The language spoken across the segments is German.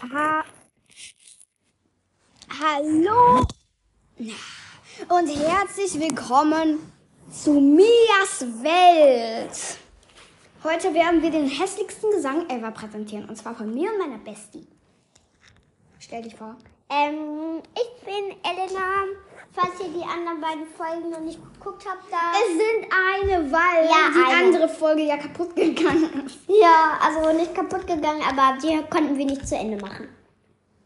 Ha Hallo und herzlich willkommen zu Mias Welt. Heute werden wir den hässlichsten Gesang ever präsentieren und zwar von mir und meiner Bestie. Stell dich vor. Ähm, ich bin Elena. Falls ihr die anderen beiden Folgen noch nicht geguckt habt, da. Es sind eine, weil Ja, die eine. andere Folge ja kaputt gegangen ist. Ja, also nicht kaputt gegangen, aber die konnten wir nicht zu Ende machen.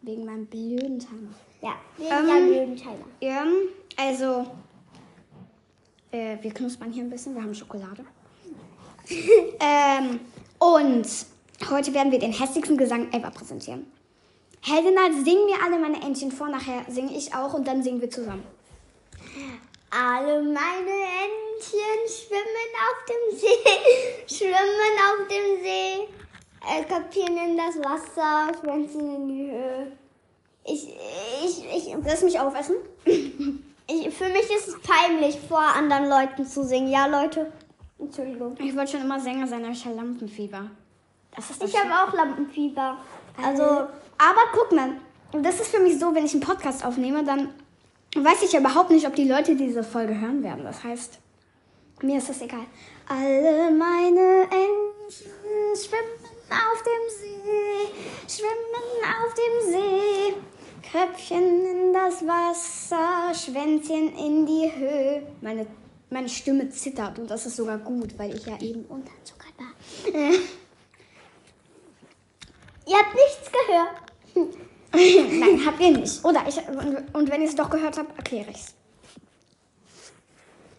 Wegen meinem blöden Timer. Ja, wegen Ähm, blöden Timer. Ja, also, äh, wir knuspern hier ein bisschen, wir haben Schokolade. ähm, und heute werden wir den hässlichsten Gesang ever präsentieren. Helena, sing mir alle meine Entchen vor, nachher singe ich auch und dann singen wir zusammen. Alle meine Entchen schwimmen auf dem See, schwimmen auf dem See, äh, kapieren in das Wasser, schwänzen in die Höhe. Ich, ich, ich, Lass mich aufessen. ich, für mich ist es peinlich, vor anderen Leuten zu singen. Ja, Leute? Entschuldigung. Ich wollte schon immer Sänger sein, aber ich habe Lampenfieber. Ich habe auch Lampenfieber. Also, Aber guck mal, das ist für mich so, wenn ich einen Podcast aufnehme, dann weiß ich ja überhaupt nicht, ob die Leute diese Folge hören werden. Das heißt, mir ist das egal. Alle meine Entchen schwimmen auf dem See, schwimmen auf dem See. Köpfchen in das Wasser, Schwänzchen in die Höhe. Meine, meine Stimme zittert und das ist sogar gut, weil ich ja eben unterzuckert war. Äh. ihr habt nichts gehört. Nein, habt ihr nicht. Oder ich und, und wenn ihr es doch gehört habt, erkläre ich's.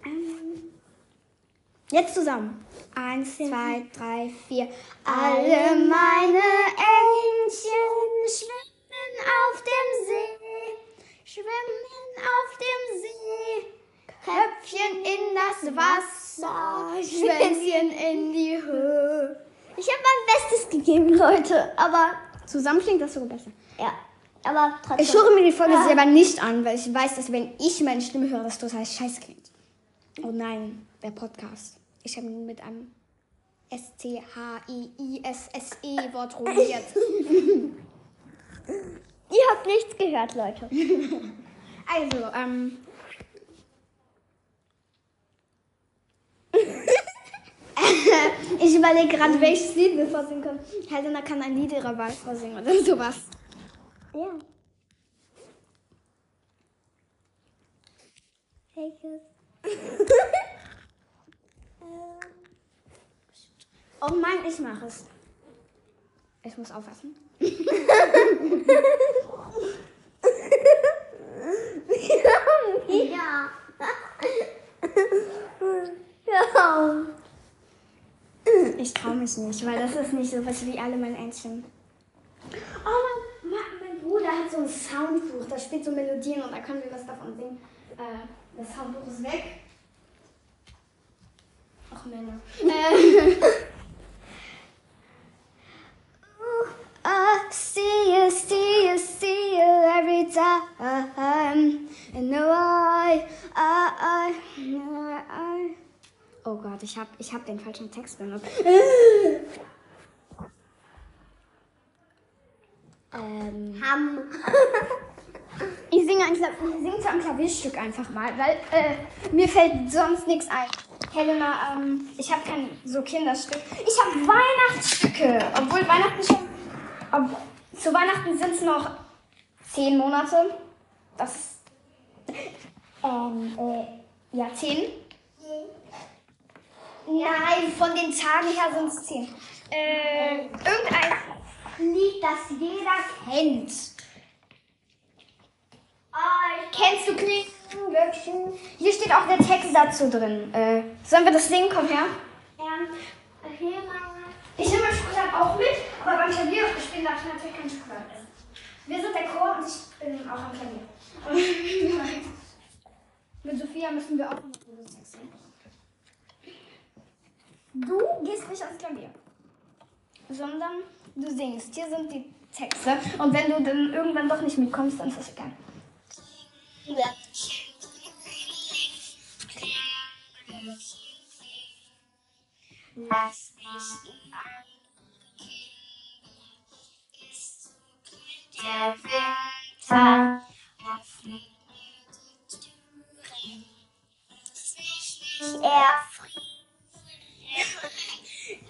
Ähm, jetzt zusammen. Eins, zwei, drei, vier. Alle meine Entchen schwimmen auf dem See, schwimmen auf dem See. Köpfchen in das Wasser, Schwänzchen in die Höhe. Ich habe mein Bestes gegeben, Leute. Aber, Zusammen klingt das sogar besser. ja. Aber trotzdem. Ich höre mir die Folge Ja. selber nicht an, weil ich weiß, dass wenn ich meine Stimme höre, das total scheiße klingt. Oh nein, der Podcast. Ich habe ihn mit einem S-T-H-I-I-S-S-E-Wort ruiniert. Ihr habt nichts gehört, Leute. Also, ähm. Ich überlege gerade, welches Lied wir vorsingen können. Helena kann ein Lied ihrer Wahl vorsingen oder sowas. Ja. Welches? Oh Mann, ich mache es. Ich muss aufpassen. Ja. ja. Ich traue mich nicht, weil das ist nicht so was wie alle meine Entchen. Oh, mein, mein, Bruder hat so ein Soundbuch, da spielt so Melodien und da können wir was davon singen. Äh, das Soundbuch ist weg. Ach Männer. Äh. I see you, see you, see you every time. And no, I, I, I, I. Oh Gott, ich hab, ich hab den falschen Text benutzt. ähm, Ham. ich singe, ein, Kla- ich singe zu einem Klavierstück einfach mal, weil äh, mir fällt sonst nichts ein. Helena, ähm, ich habe kein so Kinderstück. Ich habe Weihnachtsstücke, obwohl Weihnachten schon. Ob, zu Weihnachten sind es noch zehn Monate. Das. Ähm, äh, ja, zehn. Nein, von den Tagen her sind es zehn. Äh, irgendein Lied, das jeder kennt. Kennst du Glöckchen? Hier steht auch der Text dazu drin. Äh, sollen wir das singen? Komm her. Ich nehme mein Schokolade auch mit, aber beim Klavier spielen darf ich natürlich kein Schokolade essen. Wir sind der Chor und ich bin auch am Klavier. mit Sophia müssen wir auch noch singen. Du gehst nicht ans Klavier, sondern du singst. Hier sind die Texte und wenn du dann irgendwann doch nicht mitkommst, dann ist das egal. Lass mich der Winter. Öffnet mir die Türen, dass mich nicht erfriert.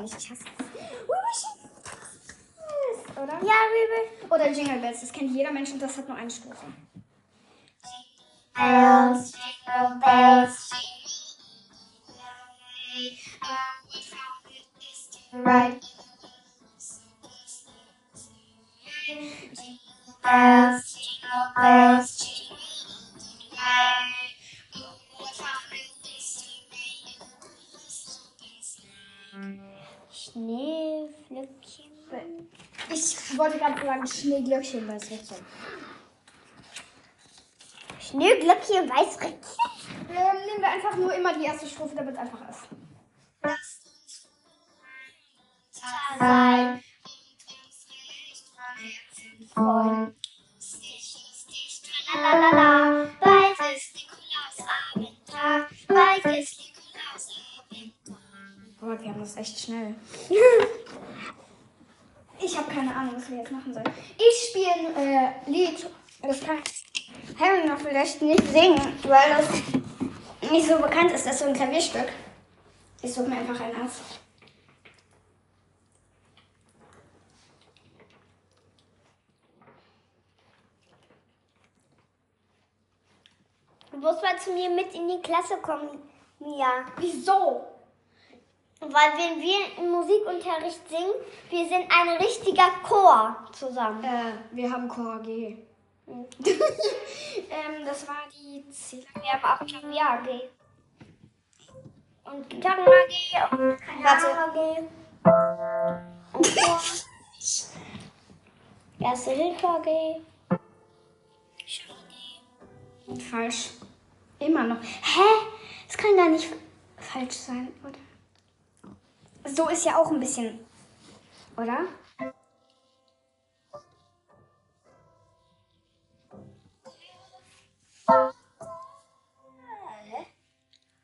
nicht. Ich hasse es. Oder? Ja, Rübel. Oder Jingle Bells, das kennt jeder Mensch und das hat nur eine Strophe. Bells, jingle bells. Jingle bells, jingle bells, Ich wollte gerade sagen Schneeglöckchen, so. Schneeglöckchen, Weißröckchen. Ähm, nehmen wir einfach nur immer die erste Strophe, damit es einfach ist. Lasst uns sein und freuen. Tralalala, bald ist Nikolausabendtag, bald ist Nikolausabendtag. Boah, wir haben das echt schnell. Ich habe keine Ahnung, was wir jetzt machen sollen. Ich spiele ein äh, Lied, das kann Harry noch vielleicht nicht singen, weil das nicht so bekannt ist. Das ist so ein Klavierstück. Ich suche mir einfach ein aus. Du musst mal zu mir mit in die Klasse kommen, Mia. Wieso? Weil wenn wir im Musikunterricht singen, wir sind ein richtiger Chor zusammen. Äh, wir haben Chor G. ähm, das war die C. Wir haben auch Klavier AG. Und Gitarren AG und Warte. AG. Und Chor. Erste Hilfe AG. Falsch. Immer noch. Hä? Das kann gar nicht falsch sein, oder? So ist ja auch ein bisschen. Oder?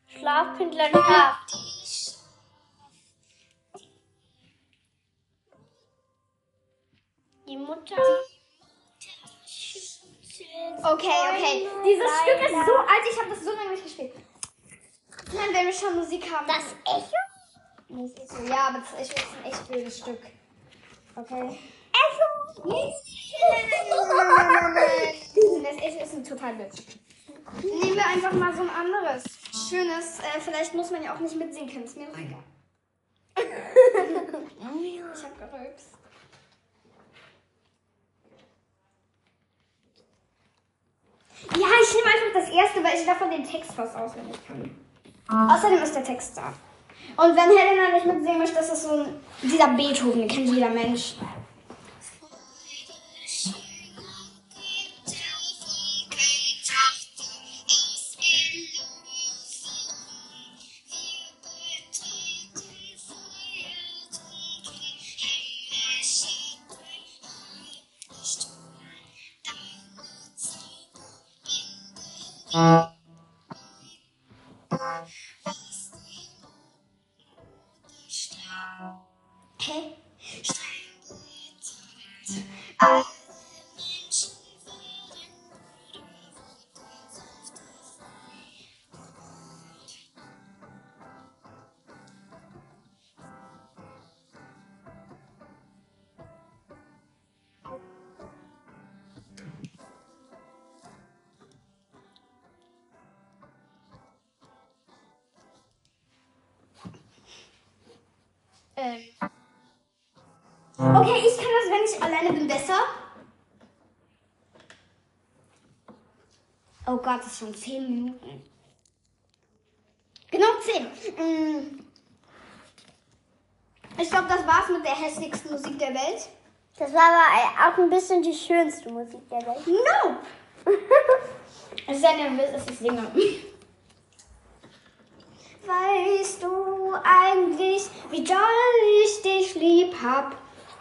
Schlafpindler Schlaf. Die Mutter. Okay, okay. Dieses Stück ist so alt, ich habe das so lange nicht gespielt. Nein, wenn wir schon Musik haben. Das Echo? Ist so, ja, aber das ist ein echt blödes Stück. Okay. Echo? Das Echo ist ein total blöd. Nehmen wir einfach mal so ein anderes. Schönes. Äh, vielleicht muss man ja auch nicht mitsingen. Ist mir doch egal. Ich hab gerülpst. Ja, ich nehme einfach das erste, weil ich davon den Text fast auswendig kann. Außerdem ist der Text da. Und wenn Helena nicht mitsingen möchte, das ist so ein, dieser Beethoven, den kennt jeder Mensch. Hä? Ähm, Okay, ich kann das, wenn ich alleine bin, besser. Oh Gott, das ist schon 10 Minuten. Genau 10. Mm. Ich glaube, das war's mit der hässlichsten Musik der Welt. Das war aber auch ein bisschen die schönste Musik der Welt. No! Es ist ja nervös, dass ich singe. Weißt du eigentlich, wie doll ich dich lieb hab?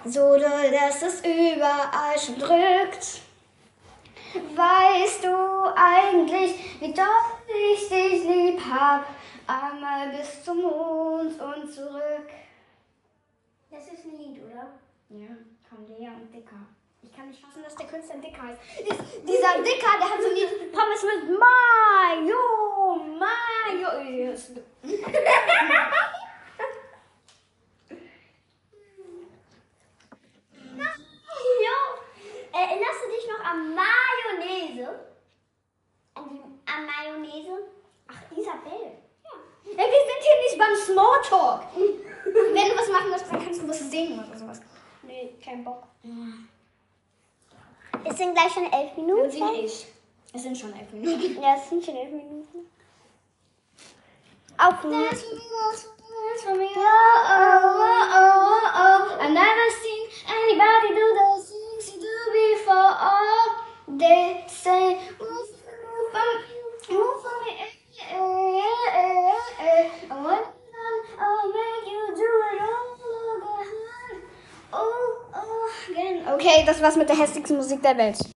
So doll, dass es überall schon drückt. Weißt du eigentlich, wie doll ich dich lieb hab? Einmal bis zum Mond und zurück. Das ist ein Lied, oder? Ja, von Lea und Dicker. Ich kann nicht fassen, dass der Künstler Dicker heißt. Dies, dieser Dicker, der hat so ein Lied Pommes mit Mayo, Yes. Jo, erinnerst du dich noch an Mayonnaise? An, die, an Mayonnaise? Ach, Isabel. Ja. Wir sind hier nicht beim Smalltalk. Wenn du was machen möchtest, dann kannst du was singen oder sowas. Nee, kein Bock. Es sind gleich schon elf Dann Minuten. singe ich. Es sind schon elf Minuten. Ja, es sind schon elf Minuten. Aufnehmen. Dance for me, dance for me, dance for me, oh, oh, oh, again. Okay, das war's mit der hässlichsten Musik der Welt.